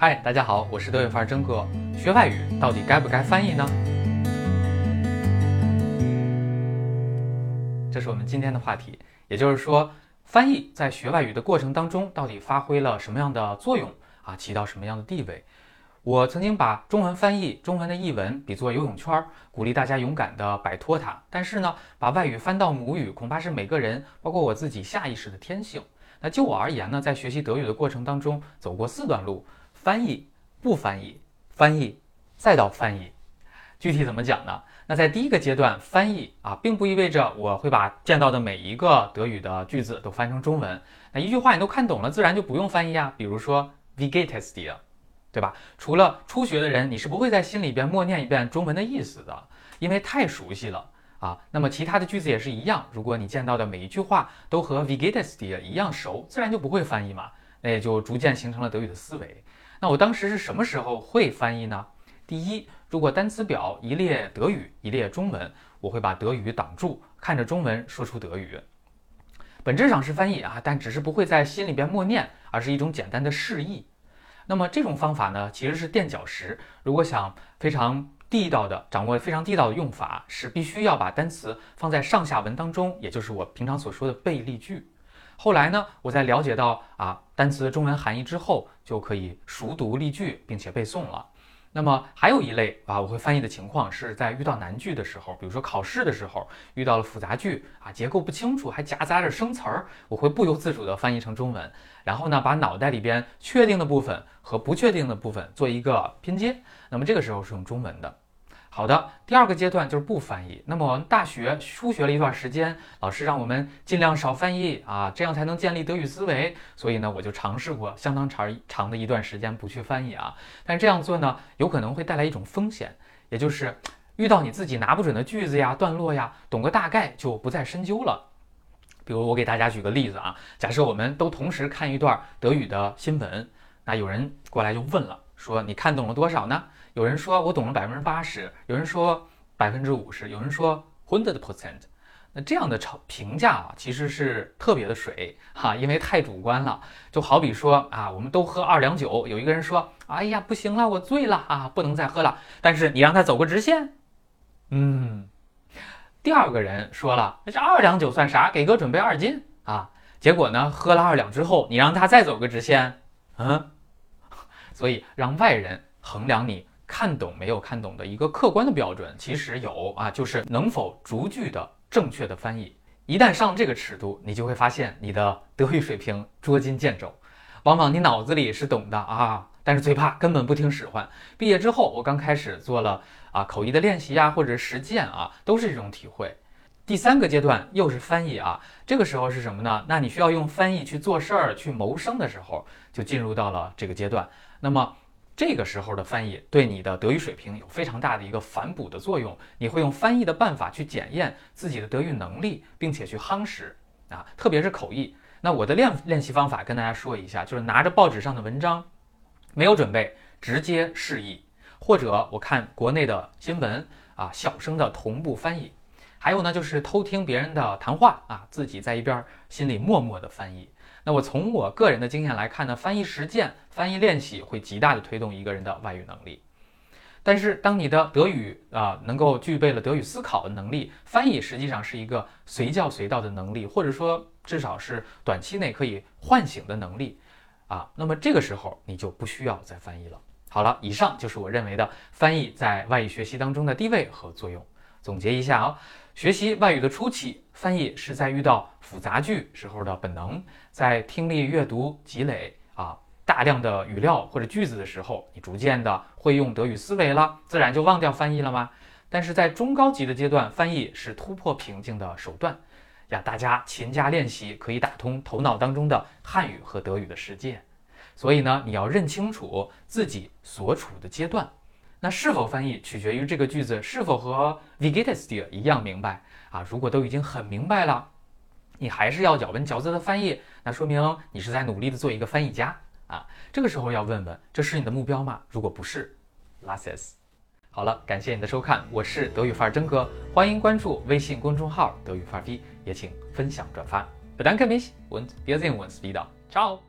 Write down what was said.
嗨，大家好，我是德语范儿真哥。学外语到底该不该翻译呢？这是我们今天的话题，也就是说，翻译在学外语的过程当中到底发挥了什么样的作用啊？起到什么样的地位？我曾经把中文翻译、中文的译文比作游泳圈，鼓励大家勇敢地摆脱它。但是呢，把外语翻到母语，恐怕是每个人，包括我自己下意识的天性。那就我而言呢，在学习德语的过程当中，走过四段路。翻译不翻译，翻译再到翻译，具体怎么讲呢？那在第一个阶段，翻译啊，并不意味着我会把见到的每一个德语的句子都翻成中文。那一句话你都看懂了，自然就不用翻译啊。比如说 v i g e t e s t i e 对吧？除了初学的人，你是不会在心里边默念一遍中文的意思的，因为太熟悉了啊。那么其他的句子也是一样，如果你见到的每一句话都和 v i g e t e s t i 一样熟，自然就不会翻译嘛。那也就逐渐形成了德语的思维。那我当时是什么时候会翻译呢？第一，如果单词表一列德语一列中文，我会把德语挡住，看着中文说出德语。本质上是翻译啊，但只是不会在心里边默念，而是一种简单的示意。那么这种方法呢，其实是垫脚石。如果想非常地道的掌握非常地道的用法，是必须要把单词放在上下文当中，也就是我平常所说的背例句。后来呢，我在了解到啊单词的中文含义之后，就可以熟读例句，并且背诵了。那么还有一类啊，我会翻译的情况是在遇到难句的时候，比如说考试的时候遇到了复杂句啊，结构不清楚，还夹杂着生词儿，我会不由自主的翻译成中文，然后呢，把脑袋里边确定的部分和不确定的部分做一个拼接。那么这个时候是用中文的。好的，第二个阶段就是不翻译。那么我们大学初学了一段时间，老师让我们尽量少翻译啊，这样才能建立德语思维。所以呢，我就尝试过相当长长的一段时间不去翻译啊。但是这样做呢，有可能会带来一种风险，也就是遇到你自己拿不准的句子呀、段落呀，懂个大概就不再深究了。比如我给大家举个例子啊，假设我们都同时看一段德语的新闻，那有人过来就问了，说你看懂了多少呢？有人说我懂了百分之八十，有人说百分之五十，有人说 hundred percent。那这样的评评价啊，其实是特别的水哈，因为太主观了。就好比说啊，我们都喝二两酒，有一个人说，哎呀，不行了，我醉了啊，不能再喝了。但是你让他走个直线，嗯。第二个人说了，那这二两酒算啥？给哥准备二斤啊。结果呢，喝了二两之后，你让他再走个直线，嗯。所以让外人衡量你。看懂没有看懂的一个客观的标准，其实有啊，就是能否逐句的正确的翻译。一旦上这个尺度，你就会发现你的德语水平捉襟见肘。往往你脑子里是懂的啊，但是嘴巴根本不听使唤。毕业之后，我刚开始做了啊口译的练习呀，或者实践啊，都是这种体会。第三个阶段又是翻译啊，这个时候是什么呢？那你需要用翻译去做事儿、去谋生的时候，就进入到了这个阶段。那么。这个时候的翻译对你的德语水平有非常大的一个反哺的作用，你会用翻译的办法去检验自己的德语能力，并且去夯实啊，特别是口译。那我的练练习方法跟大家说一下，就是拿着报纸上的文章，没有准备，直接示意，或者我看国内的新闻啊，小声的同步翻译。还有呢，就是偷听别人的谈话啊，自己在一边心里默默的翻译。那我从我个人的经验来看呢，翻译实践、翻译练习会极大的推动一个人的外语能力。但是，当你的德语啊能够具备了德语思考的能力，翻译实际上是一个随叫随到的能力，或者说至少是短期内可以唤醒的能力啊。那么这个时候你就不需要再翻译了。好了，以上就是我认为的翻译在外语学习当中的地位和作用。总结一下啊。学习外语的初期，翻译是在遇到复杂句时候的本能，在听力、阅读积累啊大量的语料或者句子的时候，你逐渐的会用德语思维了，自然就忘掉翻译了吗？但是在中高级的阶段，翻译是突破瓶颈的手段呀，大家勤加练习，可以打通头脑当中的汉语和德语的世界。所以呢，你要认清楚自己所处的阶段。那是否翻译取决于这个句子是否和 v e g e t s t i l 一样明白啊？如果都已经很明白了，你还是要咬文嚼字的翻译，那说明你是在努力的做一个翻译家啊。这个时候要问问，这是你的目标吗？如果不是 l a s s e s 好了，感谢你的收看，我是德语范儿真哥，欢迎关注微信公众号德语范儿 B，也请分享转发。Bedanke mich und wir sehen uns wieder. Ciao。